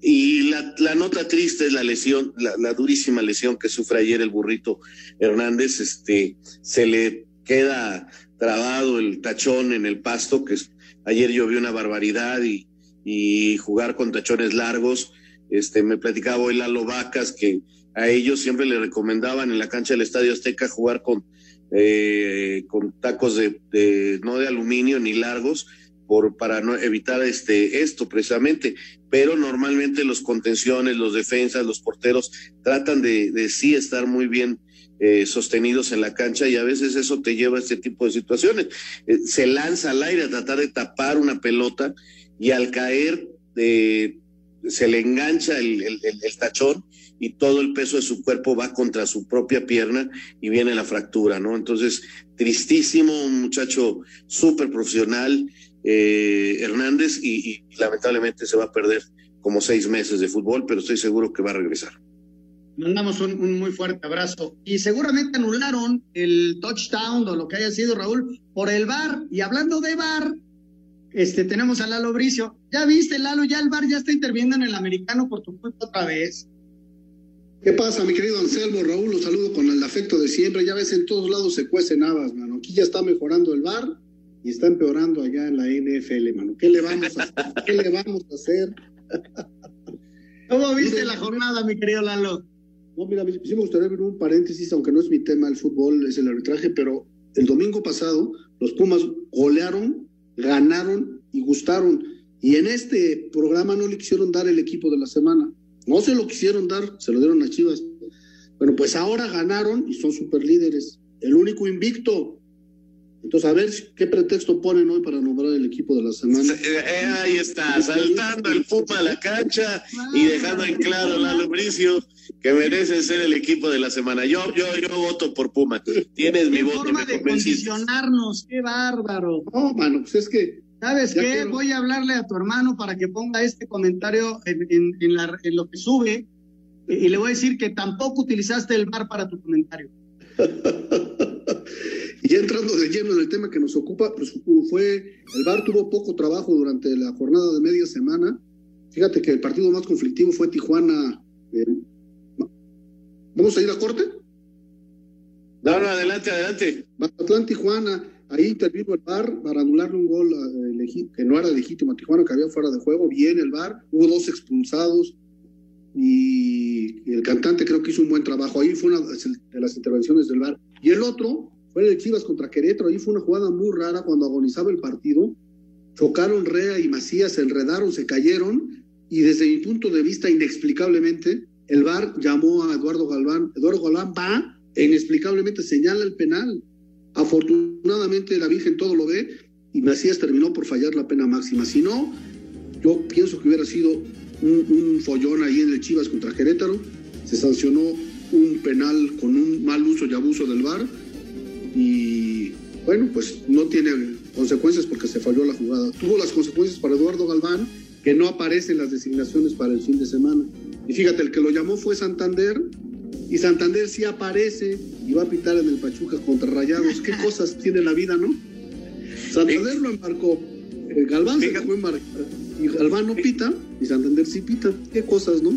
Y la, la, nota triste es la lesión, la, la, durísima lesión que sufre ayer el burrito Hernández. Este, se le queda trabado el tachón en el pasto, que ayer llovió una barbaridad y, y jugar con tachones largos Este, me platicaba hoy Lalo Vacas que a ellos siempre le recomendaban en la cancha del Estadio Azteca jugar con, eh, con tacos de, no de aluminio ni largos, por, para no evitar este, esto precisamente. Pero normalmente los contenciones, los defensas, los porteros tratan de, de sí estar muy bien eh, sostenidos en la cancha y a veces eso te lleva a este tipo de situaciones. Eh, se lanza al aire a tratar de tapar una pelota y al caer eh, se le engancha el, el, tachón y todo el peso de su cuerpo va contra su propia pierna y viene la fractura, ¿no? Entonces, tristísimo, un muchacho súper profesional, Hernández, y, y lamentablemente se va a perder como seis meses de fútbol, pero estoy seguro que va a regresar mandamos un, muy fuerte abrazo. Y seguramente anularon el touchdown o lo que haya sido, Raúl, por el bar. Y hablando de bar, este, tenemos a Lalo Bricio. Ya viste, Lalo, ya el bar ya está interviniendo en el americano por tu culpa otra vez. ¿Qué pasa, mi querido Anselmo? Raúl, los saludo con el afecto de siempre. Ya ves, en todos lados se cuecen habas, mano. Aquí ya está mejorando el bar y está empeorando allá en la NFL, mano. ¿Qué le vamos a, ¿qué le vamos a hacer? [laughs] ¿Cómo viste la jornada, mi querido Lalo? No, mira, sí me gustaría abrir un paréntesis, aunque no es mi tema el fútbol, es el arbitraje, pero el domingo pasado los Pumas golearon, ganaron y gustaron. Y en este programa no le quisieron dar el equipo de la semana. No se lo quisieron dar, se lo dieron a Chivas. Bueno, pues ahora ganaron y son super líderes. El único invicto entonces, a ver qué pretexto ponen hoy para nombrar el equipo de la semana. Eh, eh, ahí está, saltando el Puma a la cancha y dejando en claro la Bricio que merece ser el equipo de la semana. Yo, yo, yo voto por Puma. Tienes mi voto, forma de condicionarnos, qué bárbaro. No, mano, pues es que. ¿Sabes qué? Voy a hablarle a tu hermano para que ponga este comentario en, en, la, en lo que sube y le voy a decir que tampoco utilizaste el bar para tu comentario. [laughs] Y ya entrando de lleno en el tema que nos ocupa, pues fue, el VAR tuvo poco trabajo durante la jornada de media semana. Fíjate que el partido más conflictivo fue Tijuana. Eh, ¿Vamos a ir a corte? No, no, adelante, adelante. Mazatlán, Tijuana, ahí intervino el VAR para anularle un gol que no era legítimo a Tijuana, que había fuera de juego. Bien el VAR, hubo dos expulsados y el cantante creo que hizo un buen trabajo. Ahí fue una de las intervenciones del VAR. Y el otro fue el Chivas contra Querétaro. Ahí fue una jugada muy rara cuando agonizaba el partido. Chocaron Rea y Macías, se enredaron, se cayeron. Y desde mi punto de vista, inexplicablemente, el VAR llamó a Eduardo Galván. Eduardo Galván va e inexplicablemente señala el penal. Afortunadamente la Virgen todo lo ve y Macías terminó por fallar la pena máxima. Si no, yo pienso que hubiera sido un, un follón ahí en el Chivas contra Querétaro. Se sancionó un penal con un mal uso y abuso del VAR y bueno, pues no tiene consecuencias porque se falló la jugada. Tuvo las consecuencias para Eduardo Galván, que no aparece en las designaciones para el fin de semana. Y fíjate, el que lo llamó fue Santander, y Santander sí aparece y va a pitar en el Pachuca contra Rayados. ¿Qué cosas tiene la vida, no? Santander lo embarcó, eh, Galván se fue y Galván no pita, y Santander sí pita. ¿Qué cosas, no?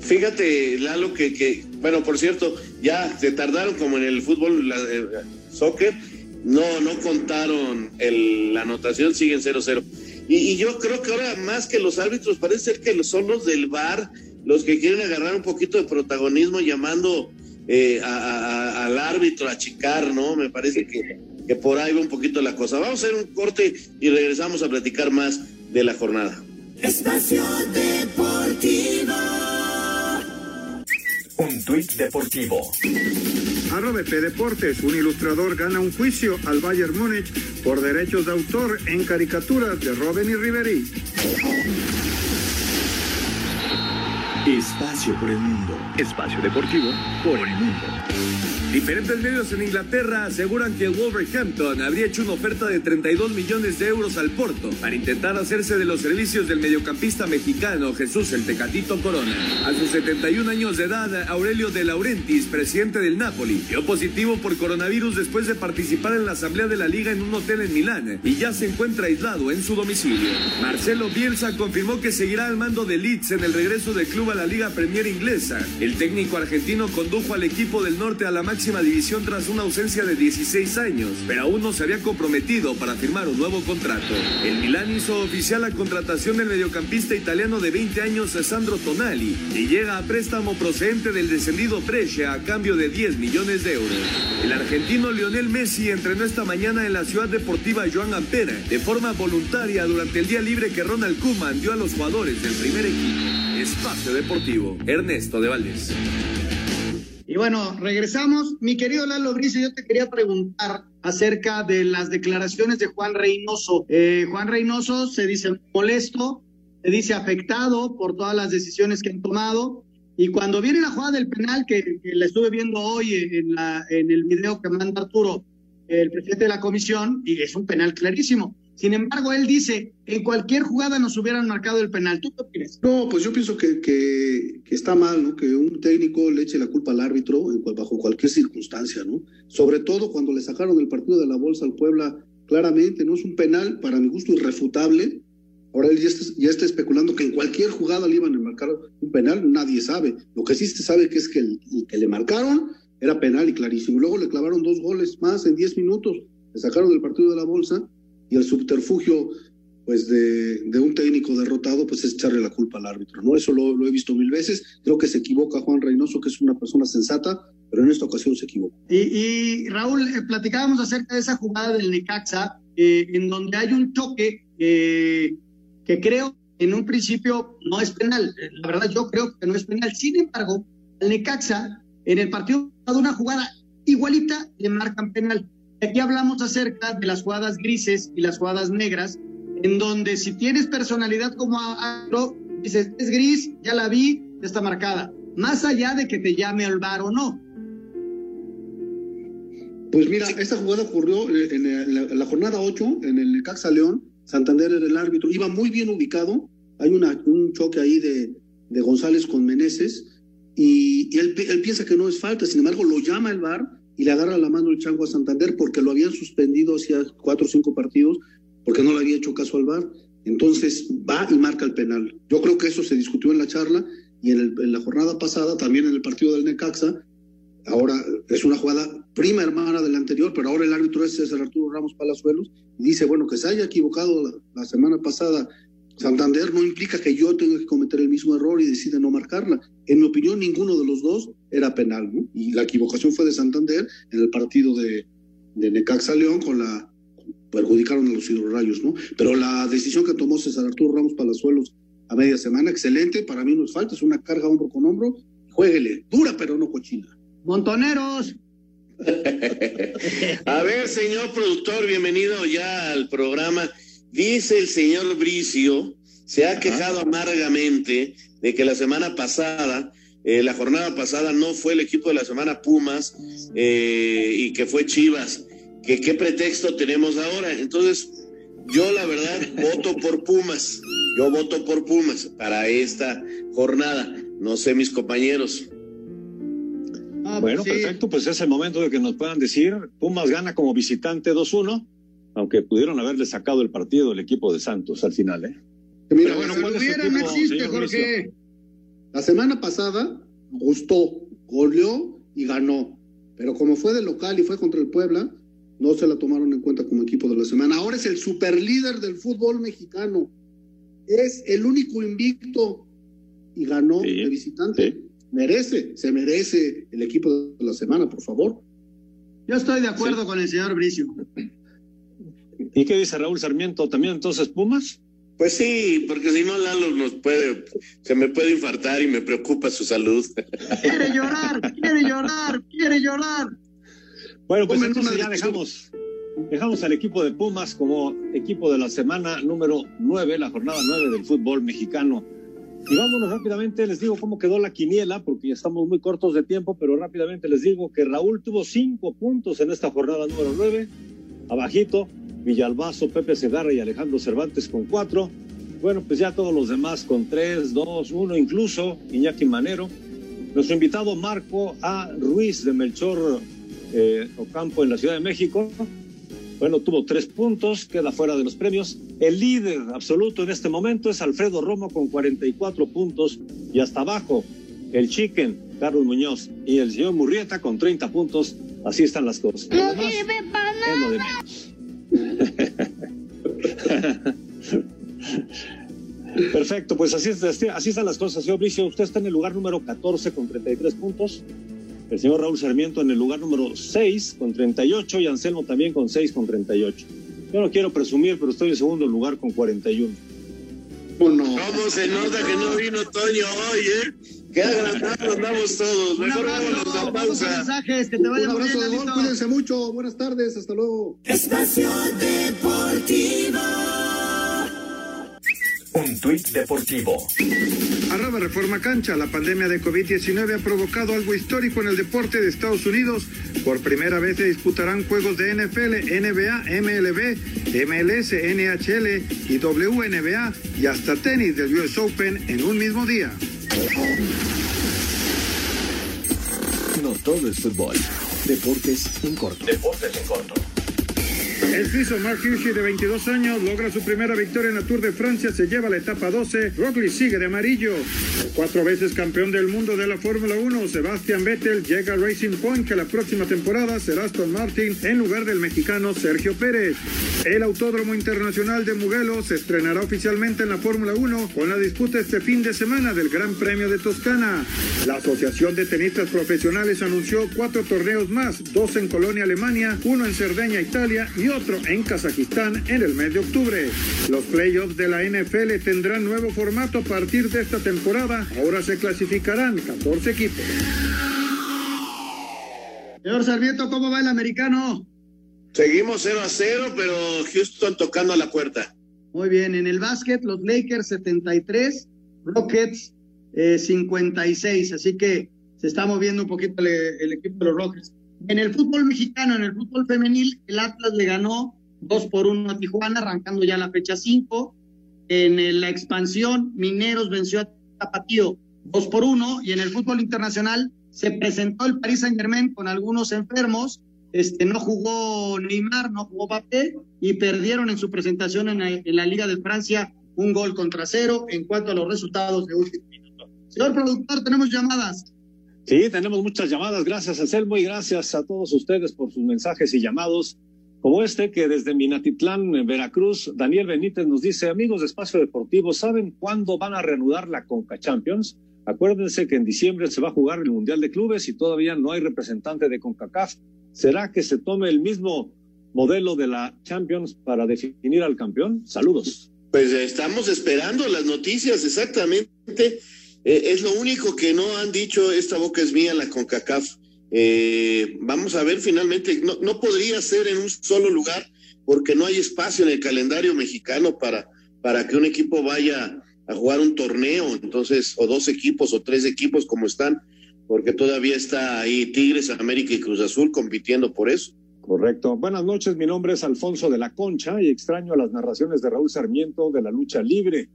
Fíjate, Lalo, que, que, bueno, por cierto, ya se tardaron como en el fútbol, la, eh, soccer, no, no contaron el, la anotación, siguen 0-0. Y, yo creo que ahora más que los árbitros, parece ser que son los del VAR los que quieren agarrar un poquito de protagonismo llamando eh, al árbitro a chicar, ¿no? Me parece que, que por ahí va un poquito la cosa. Vamos a hacer un corte y regresamos a platicar más de la jornada. Espacio Deportivo. Un tuit deportivo. Arroba Deportes, un ilustrador gana un juicio al Bayern Múnich por derechos de autor en caricaturas de Robin y Riveri. Espacio por el mundo. Espacio deportivo por el mundo. Diferentes medios en Inglaterra aseguran que Wolverhampton habría hecho una oferta de 32 millones de euros al Porto para intentar hacerse de los servicios del mediocampista mexicano Jesús el Tecatito Corona. A sus 71 años de edad, Aurelio de Laurentiis, presidente del Napoli, dio positivo por coronavirus después de participar en la asamblea de la liga en un hotel en Milán y ya se encuentra aislado en su domicilio. Marcelo Bielsa confirmó que seguirá al mando de Leeds en el regreso del club a la Liga Premier inglesa. El técnico argentino condujo al equipo del norte a la máxima división tras una ausencia de 16 años, pero aún no se había comprometido para firmar un nuevo contrato. El Milán hizo oficial la contratación del mediocampista italiano de 20 años Sandro Tonali y llega a préstamo procedente del descendido Brescia a cambio de 10 millones de euros. El argentino Lionel Messi entrenó esta mañana en la ciudad deportiva Joan Ampera de forma voluntaria durante el día libre que Ronald Koeman dio a los jugadores del primer equipo. Espacio Deportivo, Ernesto de Valdés. Y bueno, regresamos. Mi querido Lalo Brice, yo te quería preguntar acerca de las declaraciones de Juan Reynoso. Eh, Juan Reynoso se dice molesto, se dice afectado por todas las decisiones que han tomado. Y cuando viene la jugada del penal, que, que la estuve viendo hoy en, en el video que manda Arturo, el presidente de la comisión, y es un penal clarísimo. Sin embargo, él dice, en cualquier jugada nos hubieran marcado el penal. ¿Tú qué opinas? No, pues yo pienso que, que, está mal, ¿no? Que un técnico le eche la culpa al árbitro bajo cualquier circunstancia, ¿no? Sobre todo cuando le sacaron el partido de la bolsa al Puebla, claramente, ¿no? Es un penal, para mi gusto, irrefutable. Ahora él ya está, especulando que en cualquier jugada le iban a marcar un penal, nadie sabe. Lo que sí se sabe que es que el, que le marcaron era penal y clarísimo. Luego le clavaron dos goles más en 10 minutos, le sacaron el partido de la bolsa y el subterfugio pues de, de, un técnico derrotado pues es echarle la culpa al árbitro, ¿no? Eso lo, he visto mil veces, creo que se equivoca Juan Reynoso, que es una persona sensata, pero en esta ocasión se equivoca. Y, Raúl, eh, platicábamos acerca de esa jugada del Necaxa, eh, en donde hay un choque eh, que creo en un principio no es penal, la verdad yo creo que no es penal, sin embargo, el Necaxa en el partido de una jugada igualita le marcan penal. Aquí hablamos acerca de las jugadas grises y las jugadas negras, en donde si tienes personalidad como Agro, dices, es gris, ya la vi, está marcada. Más allá de que te llame al bar o no. Pues mira, esta jugada ocurrió en la, en la jornada 8, en el Caxa León. Santander era el árbitro, iba muy bien ubicado. Hay un choque ahí de, de González con Meneses y, y él, él, piensa que no es falta, sin embargo lo llama el VAR y le agarra la mano el chango a Santander porque lo habían suspendido hacía cuatro o cinco partidos porque no le había hecho caso al VAR. Entonces va y marca el penal. Yo creo que eso se discutió en la charla y en, el, en la jornada pasada, también en el partido del Necaxa. Ahora es una jugada prima hermana de la anterior, pero ahora el árbitro es César Arturo Ramos Palazuelos y dice, bueno, que se haya equivocado la, la semana pasada Santander no implica que yo tenga que cometer el mismo error y decide no marcarla. En mi opinión, ninguno de los dos era penal, ¿no? Y la equivocación fue de Santander en el partido de, de Necaxa León con la perjudicaron a los hidrorrayos, ¿no? Pero la decisión que tomó César Arturo Ramos Palazuelos a media semana, excelente, para mí no es falta, es una carga hombro con hombro, jueguele, dura pero no cochina. Montoneros. [laughs] a ver, señor productor, bienvenido ya al programa. Dice el señor Bricio, se ha quejado amargamente de que la semana pasada, eh, la jornada pasada no fue el equipo de la semana Pumas eh, y que fue Chivas. Que qué pretexto tenemos ahora. Entonces, yo la verdad voto por Pumas. Yo voto por Pumas para esta jornada. No sé mis compañeros. Ah, bueno, sí. perfecto, pues es el momento de que nos puedan decir, Pumas gana como visitante 2-1 aunque pudieron haberle sacado el partido del equipo de Santos al final, ¿eh? Mira, Pero bueno, ¿cuál es hubiera, no existe, Jorge. La semana pasada gustó, goleó y ganó. Pero como fue de local y fue contra el Puebla, no se la tomaron en cuenta como equipo de la semana. Ahora es el superlíder del fútbol mexicano. Es el único invicto y ganó sí, de visitante. Sí. Merece, se merece el equipo de la semana, por favor. Yo estoy de acuerdo sí. con el señor Bricio. ¿Y qué dice Raúl Sarmiento? ¿También entonces Pumas? Pues sí, porque si no Lalo nos puede, se me puede infartar y me preocupa su salud. [laughs] Quiere llorar, quiere llorar, quiere llorar. Bueno, pues entonces ya dejamos, dejamos al equipo de Pumas como equipo de la semana número 9, la jornada 9 del fútbol mexicano. Y vámonos rápidamente, les digo cómo quedó la quiniela, porque ya estamos muy cortos de tiempo, pero rápidamente les digo que Raúl tuvo cinco puntos en esta jornada número 9, abajito, Villalbazo, Pepe Segarra y Alejandro Cervantes con cuatro. Bueno, pues ya todos los demás con tres, dos, uno, incluso Iñaki Manero. Nuestro invitado Marco A. Ruiz de Melchor eh, Ocampo en la Ciudad de México. Bueno, tuvo tres puntos, queda fuera de los premios. El líder absoluto en este momento es Alfredo Romo con 44 puntos y hasta abajo el Chicken, Carlos Muñoz y el señor Murrieta con 30 puntos. Así están las cosas. No sirve para nada. [laughs] Perfecto, pues así, así están las cosas. Señor Bricio, usted está en el lugar número 14 con 33 puntos. El señor Raúl Sarmiento en el lugar número 6 con 38 y Anselmo también con 6 con 38. Yo no quiero presumir, pero estoy en segundo lugar con 41. ¿Cómo se nota que no vino Toño hoy, eh? Qué agrandados andamos todos. Mejor vámonos a pausa. Mensajes, que te vaya Un abrazo de gol, cuídense mucho. Buenas tardes, hasta luego. Espacio Deportivo. Un tuit deportivo. Arroba Reforma Cancha. La pandemia de COVID-19 ha provocado algo histórico en el deporte de Estados Unidos. Por primera vez se disputarán juegos de NFL, NBA, MLB, MLS, NHL y WNBA y hasta tenis del US Open en un mismo día. No todo es fútbol. Deportes en corto. Deportes en corto. El suizo Mark Hirschi, de 22 años, logra su primera victoria en la Tour de Francia, se lleva la etapa 12. Roglic sigue de amarillo. Cuatro veces campeón del mundo de la Fórmula 1, Sebastian Vettel llega a Racing Point, que la próxima temporada será Aston Martin en lugar del mexicano Sergio Pérez. El Autódromo Internacional de Mugello se estrenará oficialmente en la Fórmula 1 con la disputa este fin de semana del Gran Premio de Toscana. La Asociación de Tenistas Profesionales anunció cuatro torneos más, dos en Colonia, Alemania, uno en Cerdeña, Italia y otro en Kazajistán en el mes de octubre. Los playoffs de la NFL tendrán nuevo formato a partir de esta temporada. Ahora se clasificarán 14 equipos. Señor Sarmiento, ¿cómo va el americano? Seguimos 0 a 0, pero Houston tocando a la puerta. Muy bien, en el básquet, los Lakers 73, Rockets eh, 56, así que se está moviendo un poquito el, el equipo de los Rockets. En el fútbol mexicano, en el fútbol femenil, el Atlas le ganó 2 por 1 a Tijuana, arrancando ya la fecha 5. En la expansión, Mineros venció a Tapatío 2 por 1. Y en el fútbol internacional se presentó el Paris Saint Germain con algunos enfermos. Este, no jugó Neymar, no jugó Mbappé y perdieron en su presentación en la, en la Liga de Francia un gol contra cero en cuanto a los resultados de último minuto. Señor productor, tenemos llamadas. Sí, tenemos muchas llamadas. Gracias, Anselmo, y gracias a todos ustedes por sus mensajes y llamados. Como este que desde Minatitlán, en Veracruz, Daniel Benítez nos dice, amigos de Espacio Deportivo, ¿saben cuándo van a reanudar la Conca Champions? Acuérdense que en diciembre se va a jugar el Mundial de Clubes y todavía no hay representante de CONCACAF. ¿Será que se tome el mismo modelo de la Champions para definir al campeón? Saludos. Pues estamos esperando las noticias, exactamente. Eh, es lo único que no han dicho, esta boca es mía, la CONCACAF. Eh, vamos a ver finalmente, no, no podría ser en un solo lugar porque no hay espacio en el calendario mexicano para, para que un equipo vaya a jugar un torneo, entonces, o dos equipos o tres equipos como están, porque todavía está ahí Tigres, América y Cruz Azul compitiendo por eso. Correcto. Buenas noches, mi nombre es Alfonso de la Concha y extraño las narraciones de Raúl Sarmiento de la lucha libre,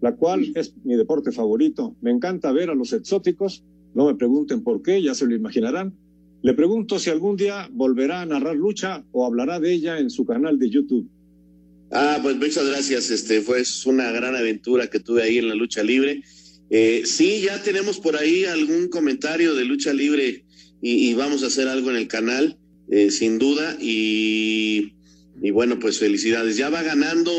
la cual es mi deporte favorito. Me encanta ver a los exóticos, no me pregunten por qué, ya se lo imaginarán. Le pregunto si algún día volverá a narrar lucha o hablará de ella en su canal de YouTube. Ah, pues muchas gracias. Este fue una gran aventura que tuve ahí en la lucha libre. Eh, sí, ya tenemos por ahí algún comentario de lucha libre y, vamos a hacer algo en el canal, eh, sin duda. Y bueno, pues felicidades. Ya va ganando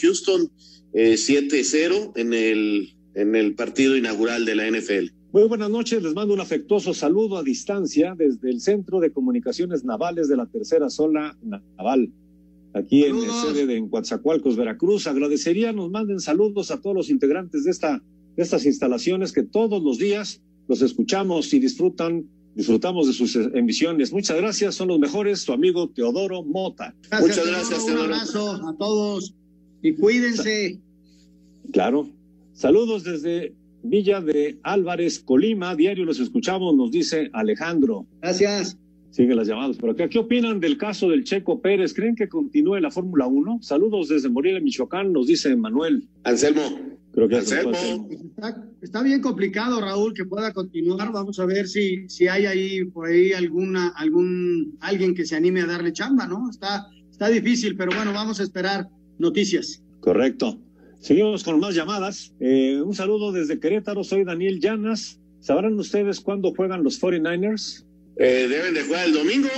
Houston eh, 7-0 en el, en el partido inaugural de la NFL. Muy buenas noches, les mando un afectuoso saludo a distancia desde el Centro de Comunicaciones Navales de la Tercera Zona Naval, aquí en la sede de en Coatzacoalcos, Veracruz. Agradecería nos manden saludos a todos los integrantes de, esta, de estas instalaciones que todos los días los escuchamos y disfrutan, disfrutamos de sus emisiones. Muchas gracias, son los mejores, su amigo Teodoro Mota. Muchas gracias. Un abrazo a todos y cuídense. Claro. Saludos desde Villa de Álvarez, Colima. Diario los escuchamos, nos dice Alejandro. Gracias. Siguen las llamadas por acá. ¿Qué opinan del caso del Checo Pérez? ¿Creen que continúe la Fórmula 1? Saludos desde Morelia, Michoacán, nos dice Manuel. Anselmo. Creo que Anselmo. Está, está bien complicado, Raúl, que pueda continuar. Vamos a ver si, si hay ahí por ahí alguna, algún, alguien que se anime a darle chamba, ¿no? Está, está difícil, pero bueno, vamos a esperar noticias. Correcto. Seguimos con más llamadas. Eh, un saludo desde Querétaro, soy Daniel Llanas. ¿Sabrán ustedes cuándo juegan los 49ers? Eh, deben de jugar el domingo.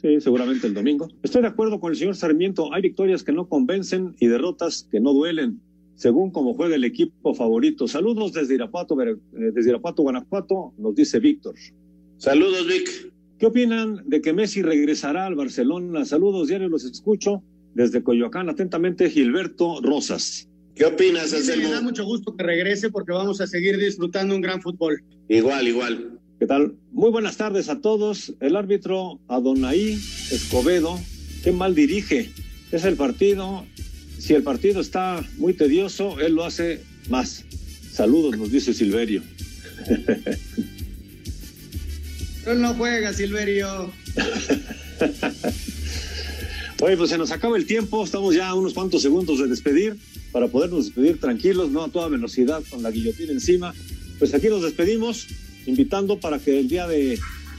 Sí, seguramente el domingo. Estoy de acuerdo con el señor Sarmiento. Hay victorias que no convencen y derrotas que no duelen, según cómo juega el equipo favorito. Saludos desde Irapuato, eh, desde Irapuato, Guanajuato, nos dice Víctor. Saludos, Vic. ¿Qué opinan de que Messi regresará al Barcelona? Saludos, diario los escucho. Desde Coyoacán, atentamente, Gilberto Rosas. ¿Qué opinas, Anselmo? Me da mucho gusto que regrese porque vamos a seguir disfrutando un gran fútbol. Igual, igual. ¿Qué tal? Muy buenas tardes a todos. El árbitro Adonai Escobedo, qué mal dirige. Es el partido. Si el partido está muy tedioso, él lo hace más. Saludos, nos dice Silverio. [laughs] Él no juega, Silverio. [laughs] Oye, pues se nos acaba el tiempo, estamos ya a unos cuantos segundos de despedir para podernos despedir tranquilos, no a toda velocidad con la guillotina encima. Pues aquí nos despedimos, invitando para que el día de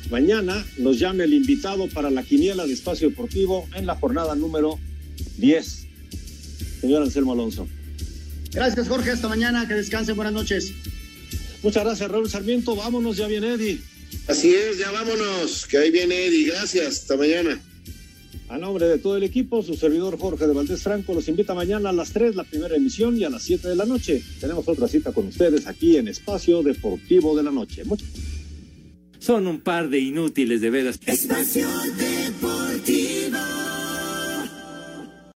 mañana nos llame el invitado para la quiniela de espacio deportivo en la jornada número 10. Señor Anselmo Alonso. Gracias, Jorge. Hasta mañana. Que descansen. Buenas noches. Muchas gracias, Raúl Sarmiento. Vámonos, ya viene Eddie. Así es, ya vámonos. Que ahí viene Eddie. Gracias. Hasta mañana. A nombre de todo el equipo, su servidor Jorge de Valdés Franco los invita mañana a las 3, la primera emisión, y a las 7 de la noche. Tenemos otra cita con ustedes aquí en Espacio Deportivo de la Noche. Son un par de inútiles de veras. Espacio